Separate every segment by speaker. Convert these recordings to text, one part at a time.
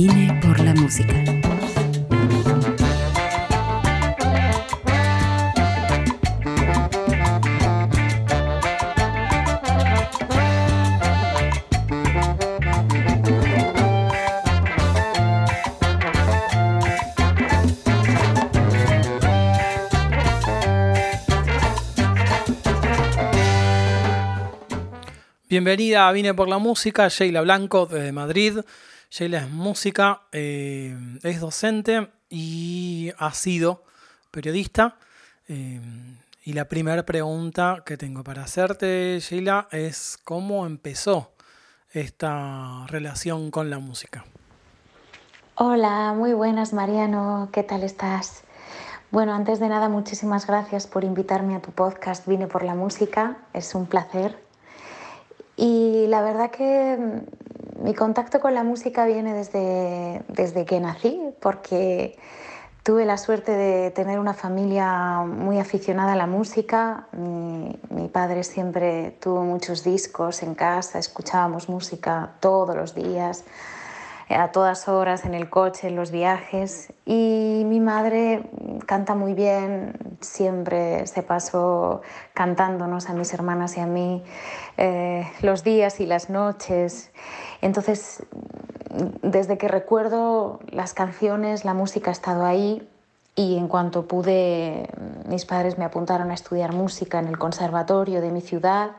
Speaker 1: Vine por la música.
Speaker 2: Bienvenida a Vine por la Música, Sheila Blanco desde Madrid. Sheila es música, eh, es docente y ha sido periodista. Eh, y la primera pregunta que tengo para hacerte, Sheila, es cómo empezó esta relación con la música.
Speaker 3: Hola, muy buenas Mariano, ¿qué tal estás? Bueno, antes de nada, muchísimas gracias por invitarme a tu podcast Vine por la Música, es un placer y la verdad que mi contacto con la música viene desde, desde que nací, porque tuve la suerte de tener una familia muy aficionada a la música. Mi, mi, padre siempre tuvo muchos discos en casa, escuchábamos música todos los días, a todas horas, en el coche, en los viajes. Y mi madre canta muy bien, siempre se pasó cantándonos a mis hermanas y a mí. Eh, los días y las noches. Entonces, desde que recuerdo las canciones, la música ha estado ahí y en cuanto pude, mis padres me apuntaron a estudiar música en el conservatorio de mi ciudad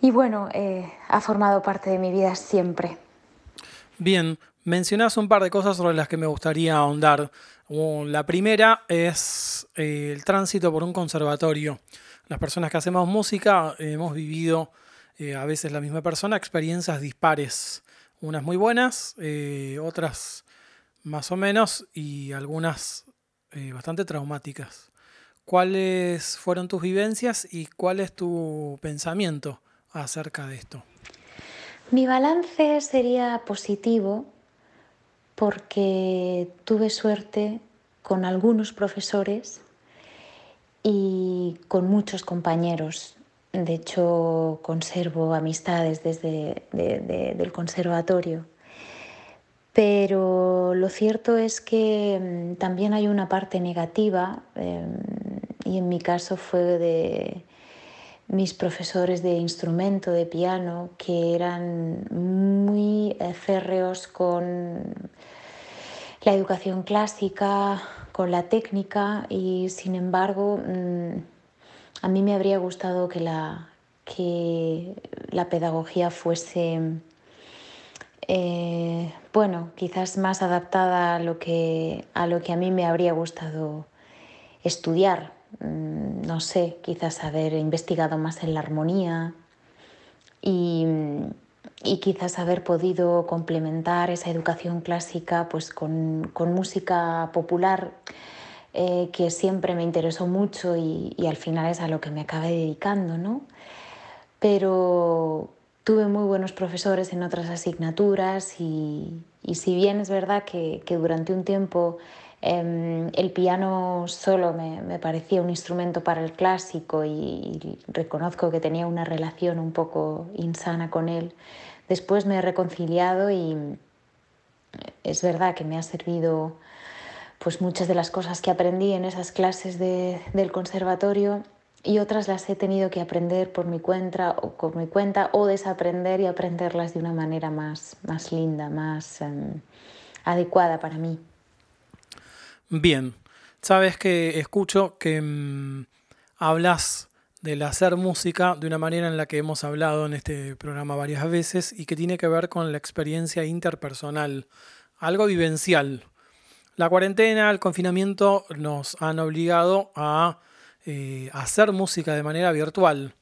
Speaker 3: y bueno, eh, ha formado parte de mi vida siempre.
Speaker 2: Bien, mencionas un par de cosas sobre las que me gustaría ahondar. La primera es eh, el tránsito por un conservatorio las personas que hacemos música hemos vivido, eh, a veces la misma persona, experiencias dispares. Unas muy buenas, eh, otras más o menos y algunas eh, bastante traumáticas. ¿Cuáles fueron tus vivencias y cuál es tu pensamiento acerca de esto?
Speaker 3: Mi balance sería positivo porque tuve suerte con algunos profesores y con muchos compañeros. De hecho, conservo amistades desde el conservatorio. Pero lo cierto es que mm, también hay una parte negativa em, y en mi caso fue de mis profesores de instrumento, de piano, que eran muy férreos con la educación clásica, con la técnica y sin embargo mm, a mí me habría gustado que la, que la pedagogía fuese, eh, bueno, quizás más adaptada a lo, que, a lo que a mí me habría gustado estudiar. Mm, no sé, quizás haber investigado más en la armonía y y quizás haber podido complementar esa educación clásica pues, con, con música popular eh, que siempre me interesó mucho y, y, al final es a lo que me acabé dedicando. ¿no? Pero tuve muy buenos profesores en otras asignaturas y, y si bien es verdad que, que durante un tiempo eh, el piano solo me, parecía un instrumento para el clásico y, reconozco que tenía una relación un poco insana con él, Después me he reconciliado y es verdad que me ha servido pues muchas de las cosas que aprendí en esas clases de, del conservatorio y otras las he tenido que aprender por mi cuenta o por mi cuenta o desaprender y aprenderlas de una manera más, más linda, más um, adecuada para mí.
Speaker 2: Bien, sabes que escucho que um, hablas del hacer música de una manera en la que hemos hablado en este programa varias veces y que tiene que ver con la experiencia interpersonal, algo vivencial. La cuarentena, el confinamiento nos han obligado a eh, hacer música de manera virtual,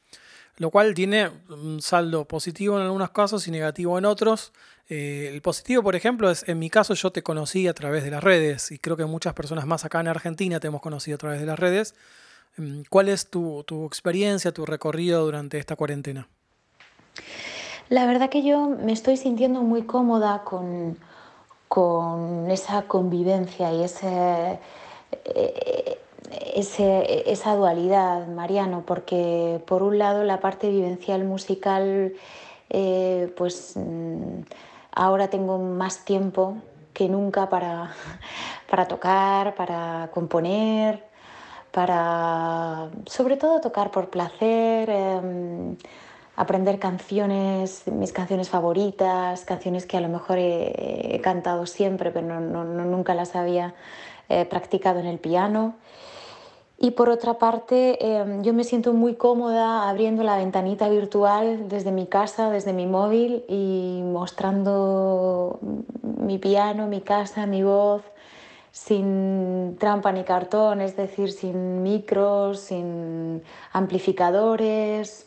Speaker 2: lo cual tiene un saldo positivo en algunos casos y negativo en otros. Eh, el positivo, por ejemplo, es en mi caso yo te conocí a través de las redes y creo que muchas personas más acá en Argentina te hemos conocido a través de las redes Em, ¿Cuál es tu, tu experiencia, tu recorrido durante esta cuarentena?
Speaker 3: La verdad que yo me estoy sintiendo muy cómoda con, con esa convivencia y ese, eh, ese, esa dualidad, Mariano, porque por un lado la parte vivencial musical, eh, pues mm, ahora tengo más tiempo que nunca para, para tocar, para componer, para sobre todo tocar por placer, em, aprender canciones, mis canciones favoritas, canciones que a lo mejor he, cantado siempre, pero nunca las había eh, practicado en el piano. Y por otra parte, em, yo me siento muy cómoda abriendo la ventanita virtual desde mi casa, desde mi móvil y mostrando mi piano, mi casa, mi voz, sin trampa ni cartón, es decir, sin micros, sin amplificadores,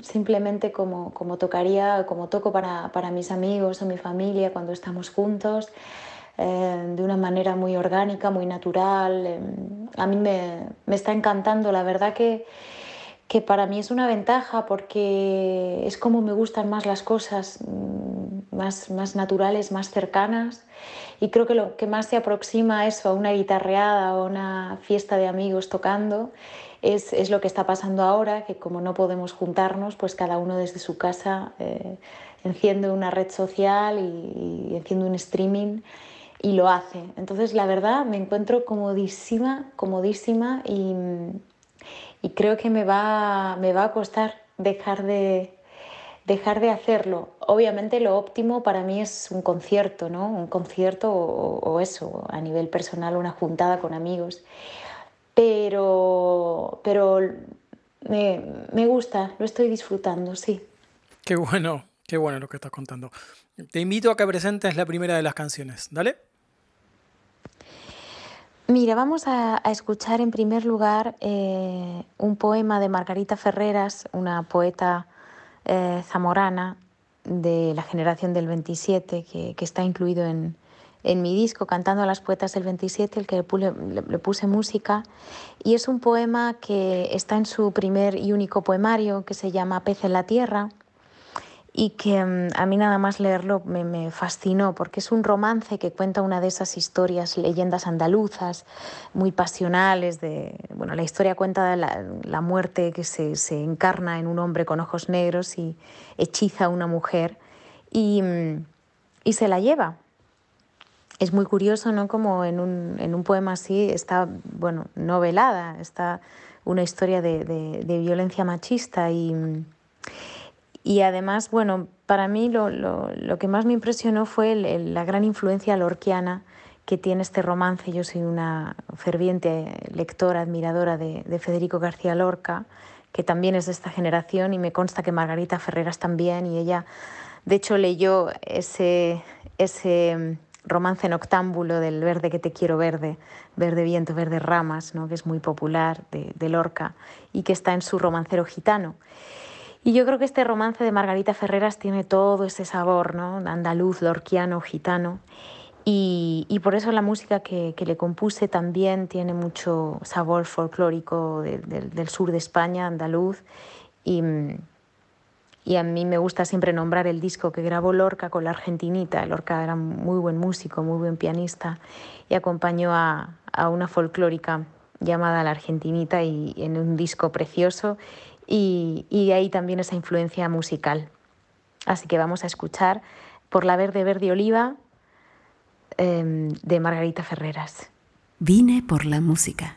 Speaker 3: simplemente como, como tocaría, como toco para, para mis amigos o mi familia cuando estamos juntos. Eh, de una manera muy orgánica, muy natural. Eh, a mí me, me, está encantando, la verdad que, que para mí es una ventaja porque es como me gustan más las cosas, mm, más, más naturales, más cercanas. Y creo que lo que más se aproxima a eso, a una guitarreada o una fiesta de amigos tocando, es, es, lo que está pasando ahora, que como no podemos juntarnos, pues cada uno desde su casa eh, enciende una red social y, y enciende un streaming y lo hace. Entonces, la verdad, me encuentro comodísima, comodísima y, y creo que me va, me va a costar dejar de, dejar de hacerlo. Obviamente lo óptimo para mí es un concierto, ¿no? Un concierto o, eso, a nivel personal, una juntada con amigos. Pero, pero me, me gusta, lo estoy disfrutando, sí.
Speaker 2: Qué bueno, qué bueno lo que estás contando. Te invito a que presentes la primera de las canciones. Dale.
Speaker 3: Mira, vamos a, escuchar en primer lugar eh, un poema de Margarita Ferreras, una poeta eh, zamorana de la generación del 27, que, está incluido en, mi disco Cantando a las Poetas del 27, el que le, puse música. Y es un poema que está en su primer y único poemario, que se llama Pez en la Tierra y que mm, a mí nada más leerlo me, fascinó porque es un romance que cuenta una de esas historias, leyendas andaluzas, muy pasionales. De, bueno, la historia cuenta de la, muerte que se, encarna en un hombre con ojos negros y hechiza a una mujer y, mm, y se la lleva. Es muy curioso, ¿no? Como en un, en un poema así está, bueno, novelada, está una historia de, de, de violencia machista y mm, y además, bueno, para mí lo, lo, lo que más me impresionó fue la gran influencia lorquiana que tiene este romance. Yo soy una ferviente lectora, admiradora de, de, Federico García Lorca, que también es de esta generación y me consta que Margarita Ferreras también, y ella, de hecho, leyó ese, ese romance noctámbulo del verde que te quiero verde, verde viento, verde ramas, ¿no? que es muy popular de, de Lorca y que está en su romancero gitano. Y yo creo que este romance de Margarita Ferreras tiene todo ese sabor, ¿no? Andaluz, lorquiano, gitano. Y, y por eso la música que, que, le compuse también tiene mucho sabor folclórico del sur de España, andaluz. Y, y, a mí me gusta siempre nombrar el disco que grabó Lorca con la argentinita. Lorca era muy buen músico, muy buen pianista y acompañó a, a una folclórica llamada La Argentinita y en un disco precioso y, ahí también esa influencia musical. Así que vamos a escuchar Por la Verde Verde Oliva em, de Margarita Ferreras.
Speaker 4: Vine por la música.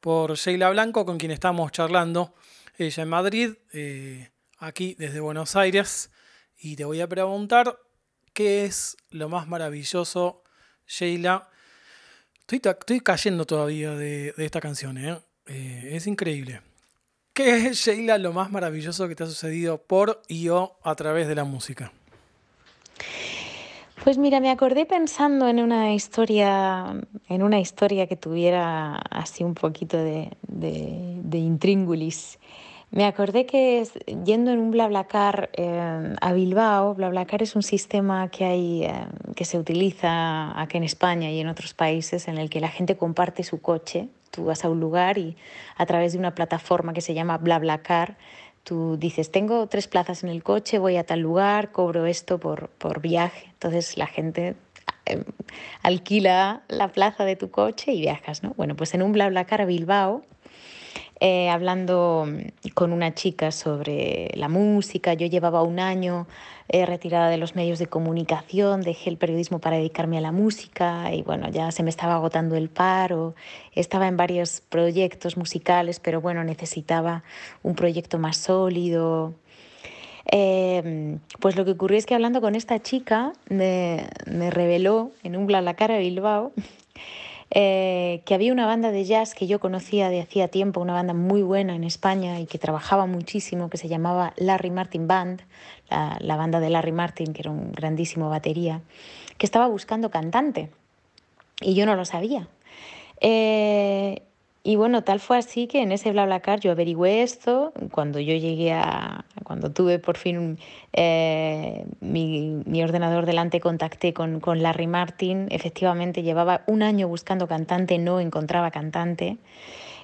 Speaker 2: por Sheila Blanco, con quien estamos charlando, ella en Madrid, eh, aquí desde Buenos Aires, y te voy a preguntar qué es lo más maravilloso, Sheila. Estoy, cayendo todavía de, esta canción, ¿eh? Eh, es increíble. ¿Qué es, Sheila, lo más maravilloso que te ha sucedido por y o a través de la música?
Speaker 3: Pues mira, me acordé pensando en una historia, en una historia que tuviera así un poquito de, de, intríngulis. Me acordé que yendo en un BlaBlaCar eh, a Bilbao, BlaBlaCar es un sistema que, hay, eh, que se utiliza aquí en España y en otros países en el que la gente comparte su coche Tú vas a un lugar y a través de una plataforma que se llama BlaBlaCar, tú dices, tengo tres plazas en el coche, voy a tal lugar, cobro esto por, por viaje. Entonces la gente em, alquila la plaza de tu coche y viajas, ¿no? Bueno, pues en un BlaBlaCar a Bilbao, eh, hablando con una chica sobre la música, yo llevaba un año retirada de los medios de comunicación, dejé el periodismo para dedicarme a la música y bueno, ya se me estaba agotando el paro, estaba en varios proyectos musicales, pero bueno, necesitaba un proyecto más sólido. Em, pues lo que ocurrió es que hablando con esta chica me, reveló en un cara de Bilbao eh, que había una banda de jazz que yo conocía de hacía tiempo, una banda muy buena en España y que trabajaba muchísimo, que se llamaba Larry Martin Band, la, banda de Larry Martin, que era un grandísimo batería, que estaba buscando cantante y yo no lo sabía. Eh, y bueno, tal fue así que en ese BlaBlaCar yo averigüé esto. Cuando yo llegué a. Cuando tuve por fin eh, mi, ordenador delante, contacté con, con, Larry Martin. Efectivamente, llevaba un año buscando cantante, no encontraba cantante.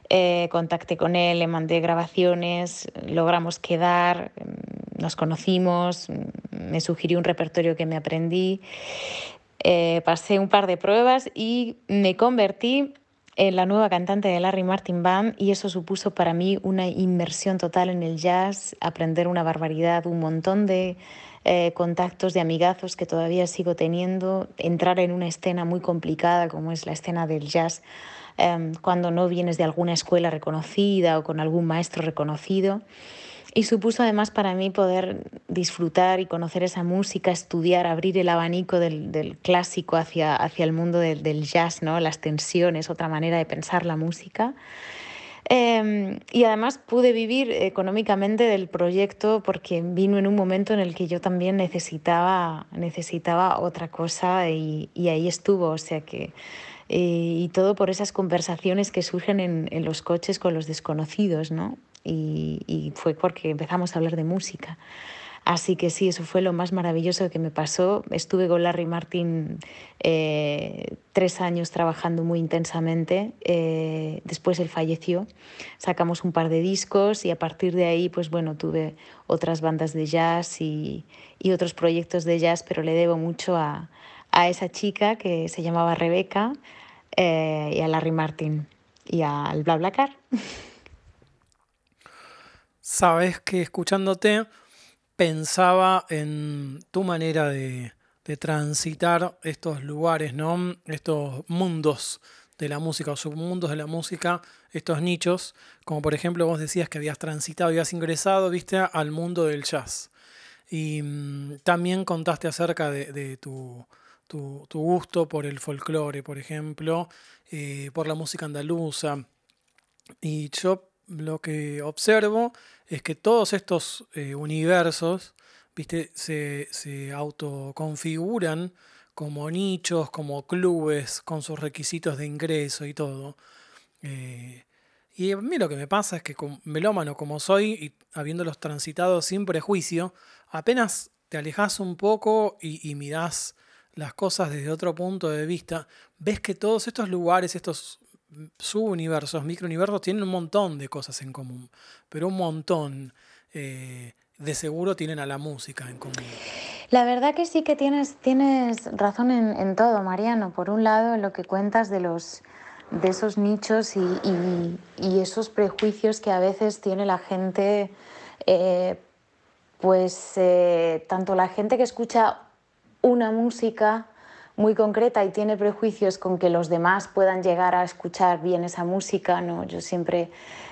Speaker 3: Eh, contacté con él, le mandé grabaciones, logramos quedar, nos conocimos, me sugirió un repertorio que me aprendí. Eh, pasé un par de pruebas y me convertí la nueva cantante de Larry Martin Band y eso supuso para mí una inmersión total en el jazz, aprender una barbaridad, un montón de eh, contactos de amigazos que todavía sigo teniendo, entrar en una escena muy complicada como es la escena del jazz, em, cuando no vienes de alguna escuela reconocida o con algún maestro reconocido. Y supuso además para mí poder disfrutar y conocer esa música, estudiar, abrir el abanico del, clásico hacia, hacia el mundo del, jazz, ¿no? las tensiones, otra manera de pensar la música. Em, y además pude vivir económicamente del proyecto porque vino en un momento en el que yo también necesitaba, necesitaba otra cosa y, y ahí estuvo. O sea que, eh, y todo por esas conversaciones que surgen en, en los coches con los desconocidos, ¿no? Y, fue porque empezamos a hablar de música. Así que sí, eso fue lo más maravilloso que me pasó. Estuve con Larry Martin eh, tres años trabajando muy intensamente. Eh, después él falleció. Sacamos un par de discos y a partir de ahí, pues bueno, tuve otras bandas de jazz y, otros proyectos de jazz, pero le debo mucho a, a esa chica que se llamaba Rebeca eh, y a Larry Martin y al BlaBlaCar.
Speaker 2: Sabes que escuchándote pensaba en tu manera de, transitar estos lugares, ¿no? Estos mundos de la música o submundos de la música, estos nichos, como por ejemplo vos decías que habías transitado y habías ingresado, viste, al mundo del jazz. Y mm, también contaste acerca de, tu, gusto por el folclore, por ejemplo, eh, por la música andaluza. Y yo lo que observo es que todos estos eh, universos ¿viste? Se, se, autoconfiguran como nichos, como clubes, con sus requisitos de ingreso y todo. Eh, y a mí lo que me pasa es que melómano como soy, y habiéndolos transitado sin prejuicio, apenas te alejas un poco y, y mirás las cosas desde otro punto de vista, ves que todos estos lugares, estos subuniversos, microuniversos, tienen un montón de cosas en común, pero un montón. Eh, de seguro tienen a la música en común.
Speaker 3: La verdad que sí que tienes, tienes razón en, todo, Mariano. Por un lado, en lo que cuentas de, los, de esos nichos y, esos prejuicios que a veces tiene la gente, eh, pues eh, tanto la gente que escucha una música muy concreta y tiene prejuicios con que los demás puedan llegar a escuchar bien esa música. ¿no? Yo siempre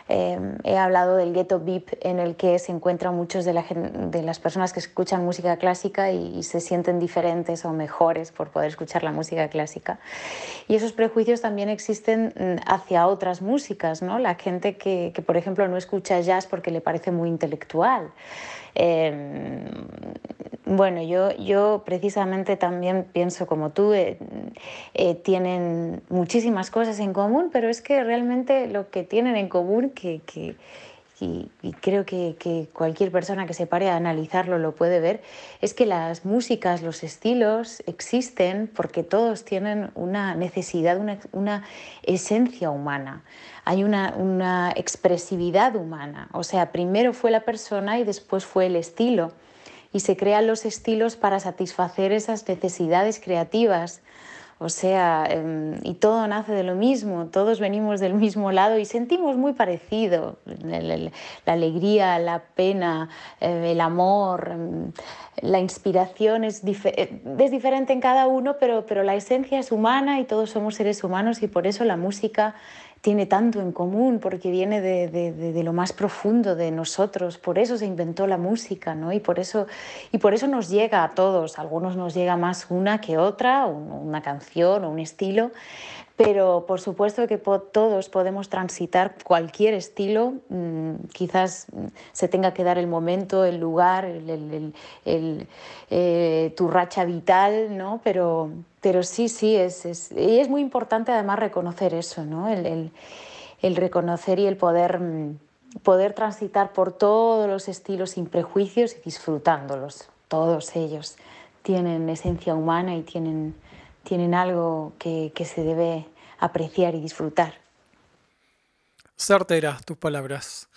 Speaker 3: eh, he hablado del ghetto beep en el que se encuentran muchos de, la, de las personas que escuchan música clásica y, se sienten diferentes o mejores por poder escuchar la música clásica. Y esos prejuicios también existen mm, hacia otras músicas, ¿no? la gente que, que por ejemplo no escucha jazz porque le parece muy intelectual. Em, bueno, yo, yo precisamente también pienso como tú, eh, eh, tienen muchísimas cosas en común, pero es que realmente lo que tienen en común, que, que y, creo que, que, cualquier persona que se pare a analizarlo lo puede ver, es que las músicas, los estilos existen porque todos tienen una necesidad, una, una esencia humana hay una, una expresividad humana. O sea, primero fue la persona y después fue el estilo. Y se crean los estilos para satisfacer esas necesidades creativas. O sea, em, y todo nace de lo mismo, todos venimos del mismo lado y sentimos muy parecido. La alegría, la pena, eh, el amor, em, la inspiración es, eh, es diferente en cada uno, pero, pero la esencia es humana y todos somos seres humanos y por eso la música tiene tanto en común porque viene de, de, lo más profundo de nosotros, por eso se inventó la música, ¿no? Y por eso, y por eso nos llega a todos, a algunos nos llega más una que otra, una canción o un estilo, pero por supuesto que todos podemos transitar cualquier estilo, mm, quizás mm, se tenga que dar el momento, el lugar, el, eh, tu racha vital, ¿no? pero, pero sí, sí, es, es, y es muy importante además reconocer eso, ¿no? el, reconocer y el poder, mm, poder transitar por todos los estilos sin prejuicios y disfrutándolos, todos ellos tienen esencia humana y tienen tienen algo que, se debe apreciar y disfrutar.
Speaker 2: Certeras tus palabras.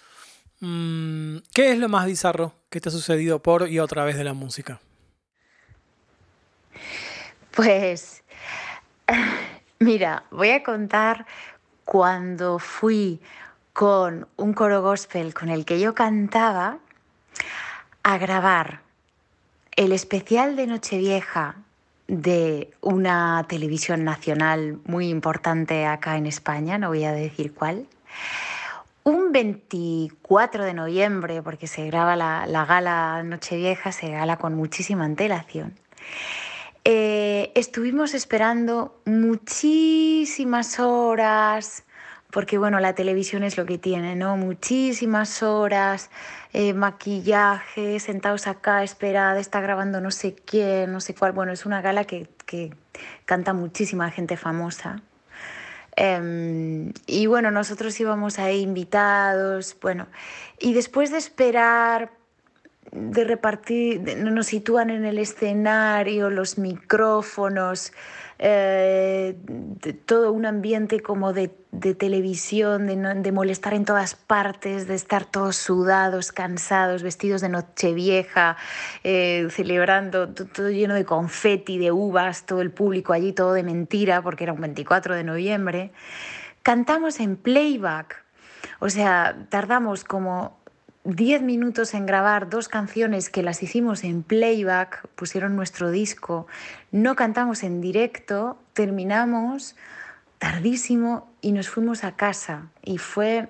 Speaker 2: Mm, ¿Qué es lo más bizarro que te ha sucedido por y otra vez de la música?
Speaker 3: Pues, mira, voy a contar cuando fui con un coro gospel con el que yo cantaba a grabar el especial de Nochevieja de una televisión nacional muy importante acá en España, no voy a decir cuál. Un 24 de noviembre, porque se graba la, la gala Nochevieja, se gala con muchísima antelación. Eh, estuvimos esperando muchísimas horas, porque bueno, la televisión es lo que tiene, ¿no? Muchísimas horas, eh, maquillaje, sentados acá, esperada, está grabando no sé quién, no sé cuál. Bueno, es una gala que, que canta muchísima gente famosa. Em, y bueno, nosotros íbamos ahí invitados, bueno, y después de esperar de repartir, nos sitúan en el escenario, los micrófonos, eh, todo un ambiente como de, televisión, de, molestar en todas partes, de estar todos sudados, cansados, vestidos de noche vieja, eh, celebrando todo lleno de confeti, de uvas, todo el público allí, todo de mentira, porque era un 24 de noviembre. Cantamos en playback, o sea, tardamos como 10 minutos en grabar dos canciones que las hicimos en playback, pusieron nuestro disco, no cantamos en directo, terminamos tardísimo y nos fuimos a casa. Y fue,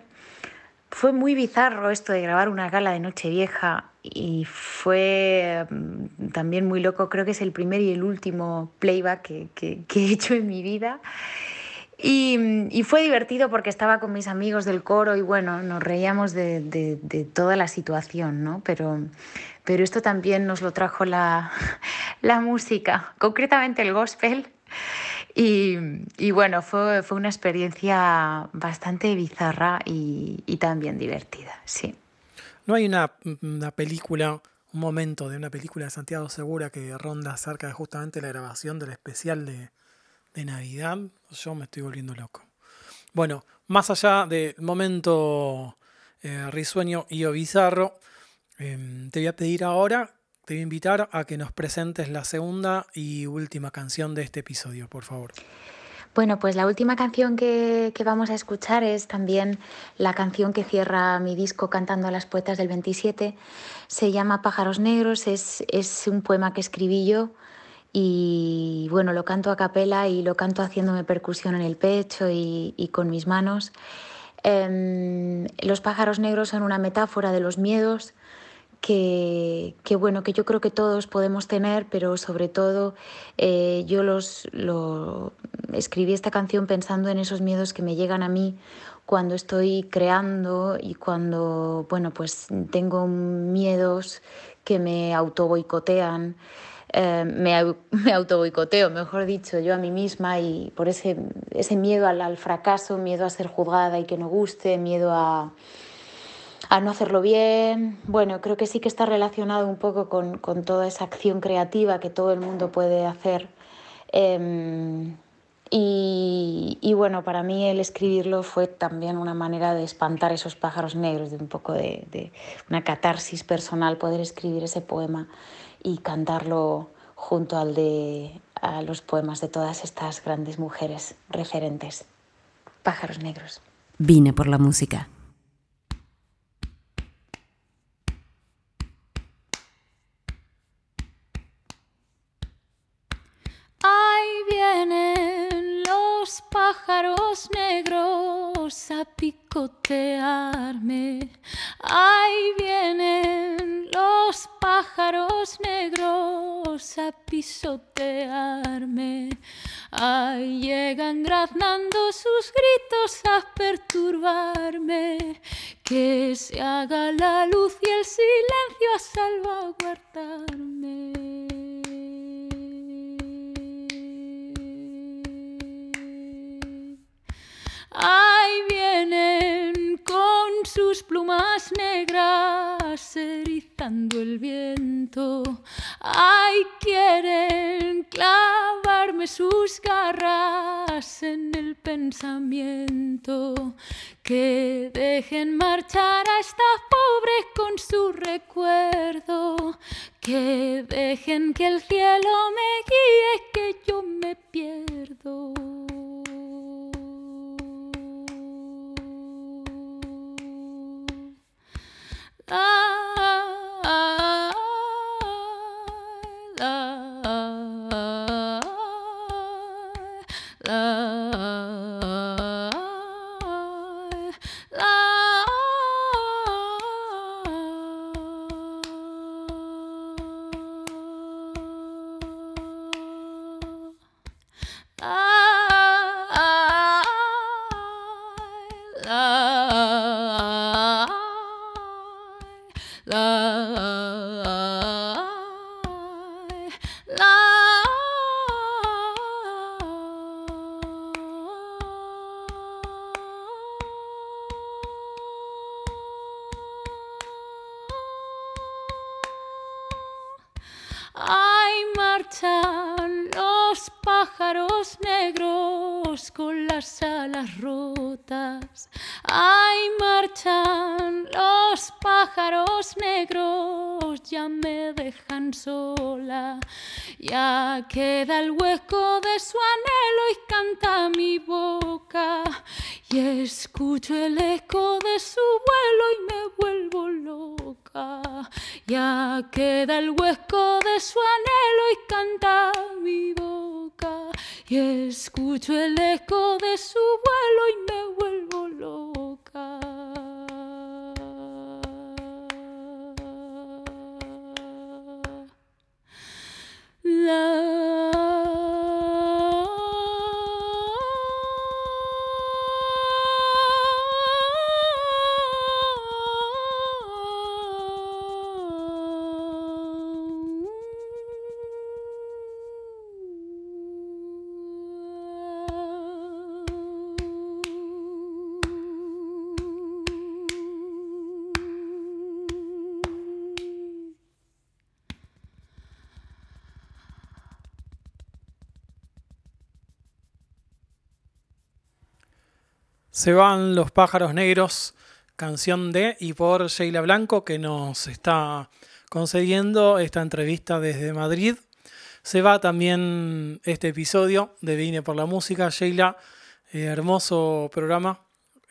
Speaker 3: fue muy bizarro esto de grabar una gala de Nochevieja y fue mm, también muy loco, creo que es el primer y el último playback que, que he hecho en mi vida. Y, fue divertido porque estaba con mis amigos del coro y bueno, nos reíamos de, toda la situación, ¿no? Pero, pero esto también nos lo trajo la, música, concretamente el gospel. Y, bueno, fue, fue, una experiencia bastante bizarra y, también divertida, sí.
Speaker 2: ¿No hay una, una, película, un momento de una película de Santiago Segura que ronda acerca de justamente la grabación del especial de, de Navidad, yo me estoy volviendo loco. Bueno, más allá del momento eh, risueño y o bizarro, em, te voy a pedir ahora, te voy a invitar a que nos presentes la segunda y última canción de este episodio, por favor.
Speaker 3: Bueno, pues la última canción que, vamos a escuchar es también la canción que cierra mi disco Cantando a las Poetas del 27. Se llama Pájaros Negros, es, es un poema que escribí yo y bueno, lo canto a capela y lo canto haciéndome percusión en el pecho y, con mis manos. Em, los pájaros negros son una metáfora de los miedos que, bueno, que yo creo que todos podemos tener, pero sobre todo eh, yo los, lo, escribí esta canción pensando en esos miedos que me llegan a mí cuando estoy creando y cuando, bueno, pues tengo miedos que me auto boicotean. Eh, me, me auto mejor dicho, yo a mí misma y por ese, ese miedo al, fracaso, miedo a ser juzgada y que no guste, miedo a, a no hacerlo bien. Bueno, creo que sí que está relacionado un poco con, con toda esa acción creativa que todo el mundo puede hacer. Em, y, y, bueno, para mí el escribirlo fue también una manera de espantar esos pájaros negros, de un poco de, de una catarsis personal, poder escribir ese poema y cantarlo junto al de a los poemas de todas estas grandes mujeres referentes. Pájaros negros.
Speaker 1: Vine por la música.
Speaker 4: Pájaros negros a picotearme. Ahí vienen los pájaros negros a pisotearme. Ahí llegan graznando sus gritos a perturbarme. Que se haga la luz y el silencio a salvaguardarme. Ahí vienen con sus plumas negras erizando el viento. Ahí quieren clavarme sus garras en el pensamiento. Que dejen marchar a esta pobre con su recuerdo. Que dejen que el cielo me guíe, que yo me pierdo. Ah. la queda el hueco de su anhelo y canta mi boca. Y escucho el eco de su vuelo y me vuelvo loca. Ya queda el hueco de su anhelo y canta mi boca. Y escucho el eco de su vuelo y
Speaker 2: Se van los pájaros negros, canción de y por Sheila Blanco que nos está concediendo esta entrevista desde Madrid. Se va también este episodio de Vine por la Música. Sheila, eh, hermoso programa.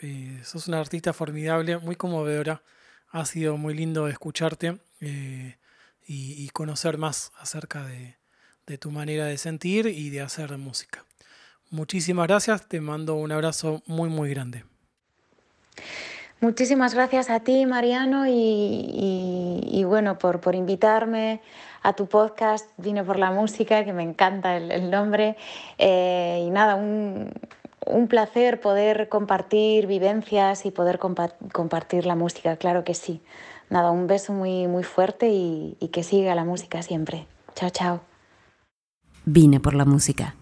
Speaker 2: Eh, sos una artista formidable, muy conmovedora. Ha sido muy lindo escucharte eh, y, conocer más acerca de tu manera de sentir y de hacer música. Muchísimas gracias, te mando un abrazo muy, muy grande.
Speaker 3: Muchísimas gracias a ti, Mariano, y, bueno, por, por, invitarme a tu podcast Vine por la Música, que me encanta el, nombre. Eh, y nada, un, placer poder compartir vivencias y poder compartir la música, claro que sí. Nada, un beso muy, muy fuerte y, y que siga la música siempre. Chao, chao.
Speaker 1: Vine por la música.